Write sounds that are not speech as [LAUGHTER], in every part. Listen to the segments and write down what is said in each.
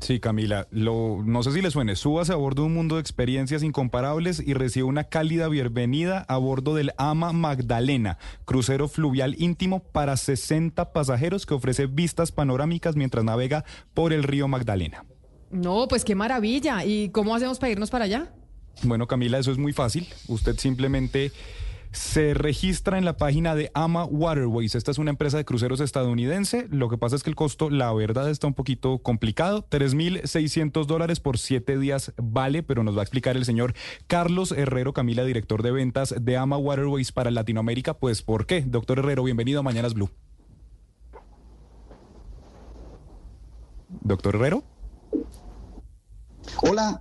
Sí, Camila, lo, no sé si le suene, súbase a bordo de un mundo de experiencias incomparables y recibe una cálida bienvenida a bordo del Ama Magdalena, crucero fluvial íntimo para 60 pasajeros que ofrece vistas panorámicas mientras navega por el río Magdalena. No, pues qué maravilla. ¿Y cómo hacemos para irnos para allá? Bueno, Camila, eso es muy fácil. Usted simplemente se registra en la página de Ama Waterways. Esta es una empresa de cruceros estadounidense. Lo que pasa es que el costo, la verdad, está un poquito complicado. 3.600 dólares por siete días vale, pero nos va a explicar el señor Carlos Herrero, Camila, director de ventas de Ama Waterways para Latinoamérica. Pues, ¿por qué? Doctor Herrero, bienvenido a Mañanas Blue. Doctor Herrero. Hola.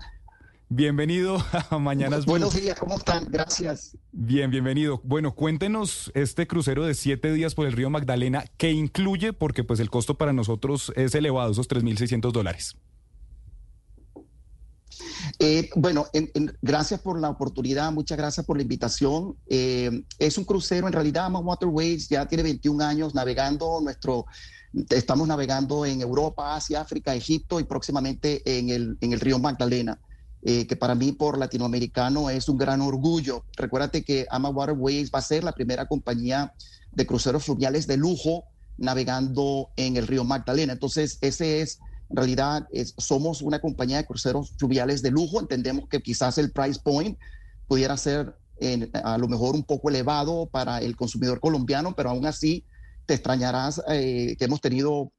Bienvenido [LAUGHS] a Mañanas Buenos días, ¿cómo están? Gracias. Bien, bienvenido. Bueno, cuéntenos este crucero de siete días por el río Magdalena, ¿qué incluye? Porque pues el costo para nosotros es elevado, esos 3.600 dólares. Eh, bueno, gracias por la oportunidad, muchas gracias por la invitación. Eh, es un crucero, en realidad, Ama Waterways ya tiene 21 años navegando nuestro estamos navegando en Europa, Asia, África, Egipto y próximamente en el, en el río Magdalena, eh, que para mí por latinoamericano es un gran orgullo. Recuérdate que Ama Waterways va a ser la primera compañía de cruceros fluviales de lujo navegando en el río Magdalena. Entonces, ese es, en realidad, somos una compañía de cruceros fluviales de lujo. Entendemos que quizás el price point pudiera ser a lo mejor un poco elevado para el consumidor colombiano, pero aún así te extrañarás eh, que hemos tenido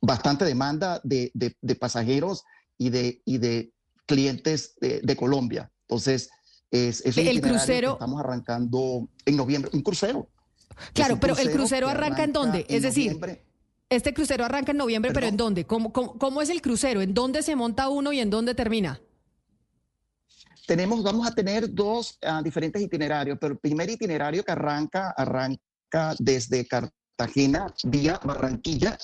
bastante demanda de, pasajeros y de, y de clientes de, Colombia. Entonces, es, es el crucero. estamos arrancando en noviembre, un crucero. Claro, pero el crucero arranca, en dónde? es decir, este crucero arranca en noviembre, pero ¿en dónde? ¿Cómo, ¿Cómo, es el crucero? ¿En dónde se monta uno y en dónde termina? Tenemos, vamos a tener dos ah, diferentes itinerarios, pero el primer itinerario que arranca, arranca desde Cartagena Cartagena vía Barranquilla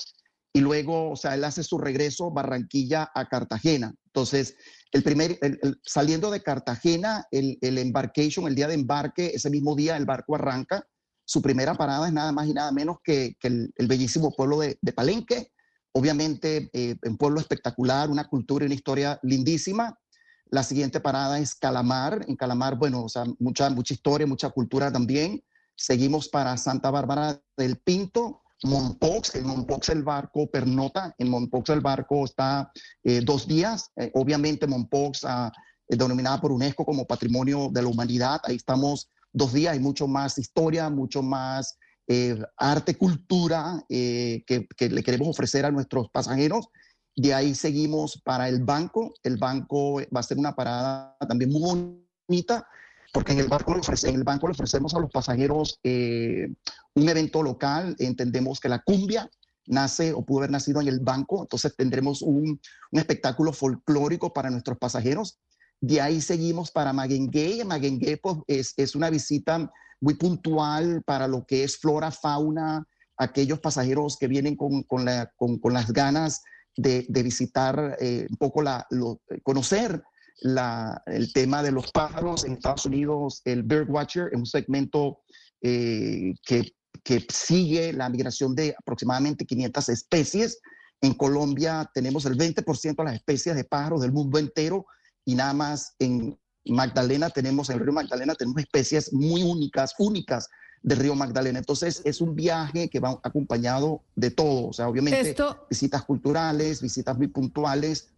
y luego, o sea, él hace su regreso Barranquilla a Cartagena. Entonces, el primer, saliendo de Cartagena, el, el, embarcation, el día de embarque, ese mismo día el barco arranca. Su primera parada es nada más y nada menos que, el, bellísimo pueblo de, Palenque. Obviamente, eh, un pueblo espectacular, una cultura y una historia lindísima. La siguiente parada es Calamar. En Calamar, bueno, o sea, mucha, mucha historia, mucha cultura también. Seguimos para Santa Bárbara del Pinto, Monpox. En Monpox el barco pernota. En Monpox el barco está eh, dos días. Eh, obviamente Monpox, ah, denominada por UNESCO como Patrimonio de la Humanidad. Ahí estamos dos días. Hay mucho más historia, mucho más eh, arte, cultura que, le queremos ofrecer a nuestros pasajeros. De ahí seguimos para el banco. El banco va a ser una parada también muy bonita porque en el banco le, en el banco le ofrecemos a los pasajeros eh, un evento local, entendemos que la cumbia nace o pudo haber nacido en el banco, entonces tendremos un, un espectáculo folclórico para nuestros pasajeros. De ahí seguimos para Maguengue. Maguengue pues, es, es, una visita muy puntual para lo que es flora, fauna, aquellos pasajeros que vienen con, con, la, con, con las ganas de, de visitar eh, un poco la, lo, conocer el tema de los pájaros en Estados Unidos, el Birdwatcher, es un segmento eh, que, que sigue la migración de aproximadamente 500 especies. En Colombia tenemos el 20% de las especies de pájaros del mundo entero y nada más en Magdalena tenemos, en el río Magdalena tenemos especies muy únicas, únicas del río Magdalena. Entonces es un viaje que va acompañado de todo, o sea, obviamente visitas culturales, visitas muy puntuales,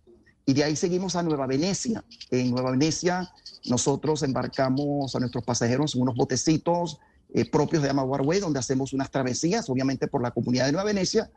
y de ahí seguimos a Nueva Venecia. En Nueva Venecia nosotros embarcamos a nuestros pasajeros en unos botecitos eh, propios de Amaguarway, donde hacemos unas travesías, obviamente por la comunidad de Nueva Venecia,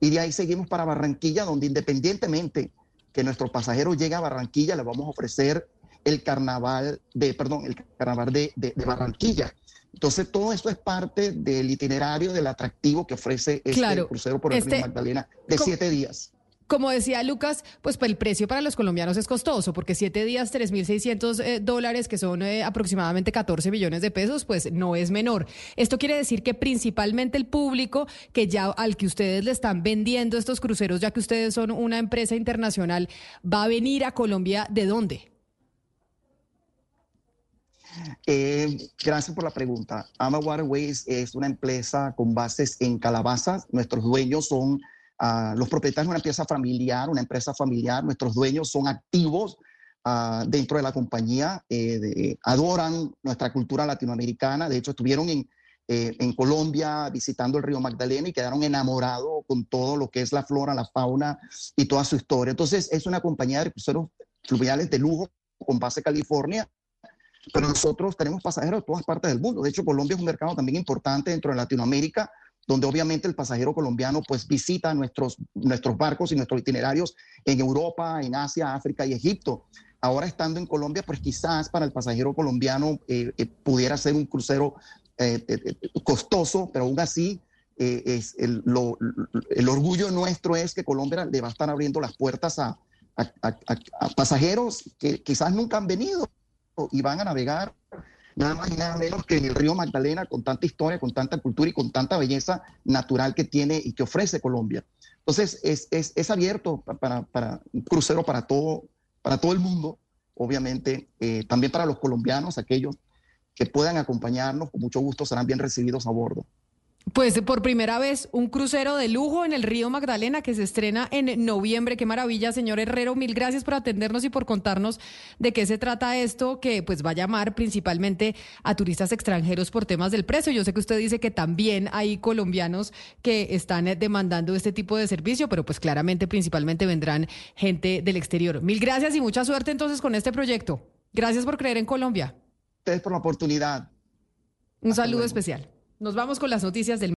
y de ahí seguimos para Barranquilla, donde independientemente que nuestro pasajero llegue a Barranquilla, le vamos a ofrecer el carnaval de, perdón, el carnaval de, de, Barranquilla. Entonces, todo esto es parte del itinerario, del atractivo que ofrece este crucero por el este, Río Magdalena de siete días. Como decía Lucas, pues, el precio para los colombianos es costoso, porque siete días, 3.600 eh, dólares, que son eh, aproximadamente 14 millones de pesos, pues no es menor. Esto quiere decir que principalmente el público que ya al que ustedes le están vendiendo estos cruceros, ya que ustedes son una empresa internacional, va a venir a Colombia, ¿de dónde? Eh, gracias por la pregunta. Ama Waterways es una empresa con bases en Calabazas. Nuestros dueños son Ah, los propietarios de una empresa familiar, una empresa familiar, nuestros dueños son activos ah, dentro de la compañía, eh, adoran nuestra cultura latinoamericana, de hecho estuvieron en, eh, en Colombia visitando el río Magdalena y quedaron enamorados con todo lo que es la flora, la fauna y toda su historia. Entonces es una compañía de cruceros fluviales de lujo con base California, pero nosotros tenemos pasajeros de todas partes del mundo. De hecho, Colombia es un mercado también importante dentro de Latinoamérica donde obviamente el pasajero colombiano pues visita nuestros, nuestros barcos y nuestros itinerarios en Europa, en Asia, África y Egipto. Ahora estando en Colombia, pues quizás para el pasajero colombiano eh, eh, pudiera ser un crucero eh, costoso, pero aún así es el, orgullo nuestro es que Colombia le va a estar abriendo las puertas a, a pasajeros que quizás nunca han venido y van a navegar nada más y nada menos que en el río Magdalena, con tanta historia, con tanta cultura y con tanta belleza natural que tiene y que ofrece Colombia. Entonces, es, es, es abierto para, para, un crucero para todo, para todo el mundo, obviamente, eh, también para los colombianos, aquellos que puedan acompañarnos, con mucho gusto serán bien recibidos a bordo. Pues por primera vez un crucero de lujo en el río Magdalena que se estrena en noviembre. Qué maravilla, señor Herrero. Mil gracias por atendernos y por contarnos de qué se trata esto que pues va a llamar principalmente a turistas extranjeros por temas del precio. Yo sé que usted dice que también hay colombianos que están demandando este tipo de servicio, pero pues claramente principalmente vendrán gente del exterior. Mil gracias y mucha suerte entonces con este proyecto. Gracias por creer en Colombia. Ustedes por la oportunidad. Un saludo especial. Nos vamos con las noticias del